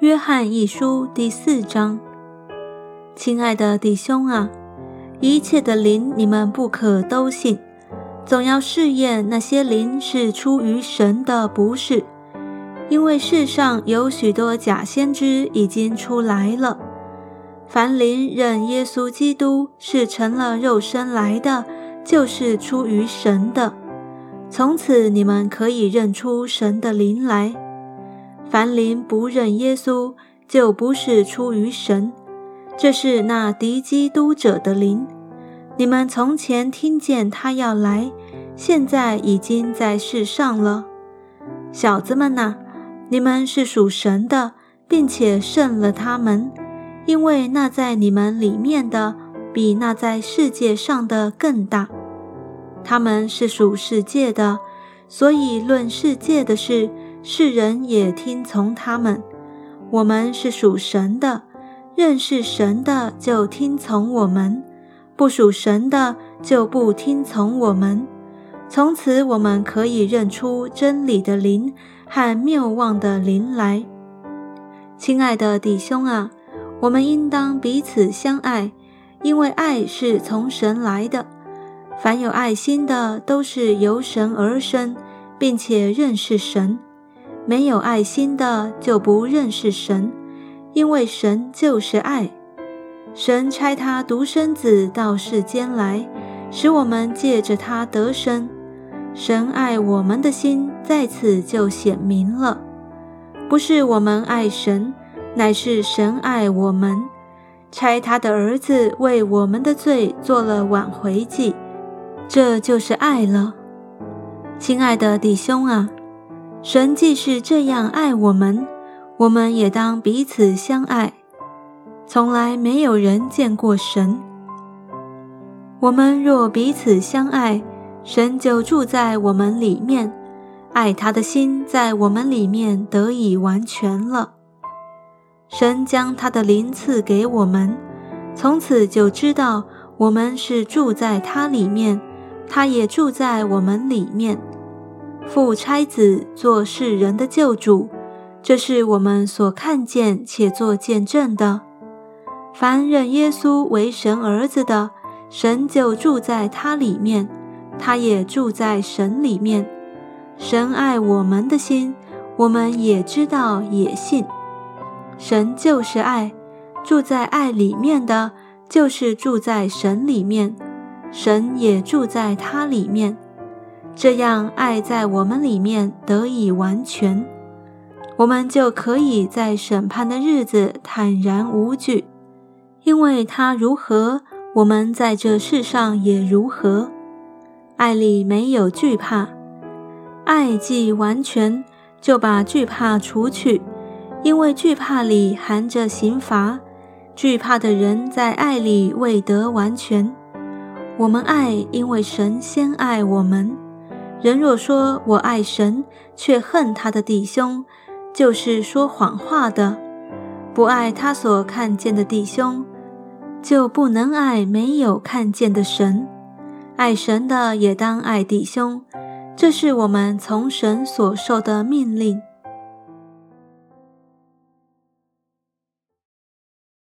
约翰一书第四章，亲爱的弟兄啊，一切的灵你们不可都信，总要试验那些灵是出于神的，不是。因为世上有许多假先知已经出来了。凡灵认耶稣基督是成了肉身来的，就是出于神的。从此你们可以认出神的灵来。凡灵不认耶稣，就不是出于神，这是那敌基督者的灵。你们从前听见他要来，现在已经在世上了。小子们呐，你们是属神的，并且胜了他们，因为那在你们里面的，比那在世界上的更大。他们是属世界的，所以论世界的事。世人也听从他们。我们是属神的，认识神的就听从我们；不属神的就不听从我们。从此，我们可以认出真理的灵和谬妄的灵来。亲爱的弟兄啊，我们应当彼此相爱，因为爱是从神来的。凡有爱心的，都是由神而生，并且认识神。没有爱心的就不认识神，因为神就是爱。神差他独生子到世间来，使我们借着他得生。神爱我们的心在此就显明了，不是我们爱神，乃是神爱我们，差他的儿子为我们的罪做了挽回祭，这就是爱了。亲爱的弟兄啊！神既是这样爱我们，我们也当彼此相爱。从来没有人见过神。我们若彼此相爱，神就住在我们里面，爱他的心在我们里面得以完全了。神将他的灵赐给我们，从此就知道我们是住在他里面，他也住在我们里面。父差子做世人的救主，这是我们所看见且做见证的。凡认耶稣为神儿子的，神就住在他里面，他也住在神里面。神爱我们的心，我们也知道也信。神就是爱，住在爱里面的，就是住在神里面，神也住在他里面。这样，爱在我们里面得以完全，我们就可以在审判的日子坦然无惧，因为他如何，我们在这世上也如何。爱里没有惧怕，爱既完全，就把惧怕除去，因为惧怕里含着刑罚。惧怕的人在爱里未得完全。我们爱，因为神先爱我们。人若说我爱神，却恨他的弟兄，就是说谎话的；不爱他所看见的弟兄，就不能爱没有看见的神。爱神的也当爱弟兄，这是我们从神所受的命令。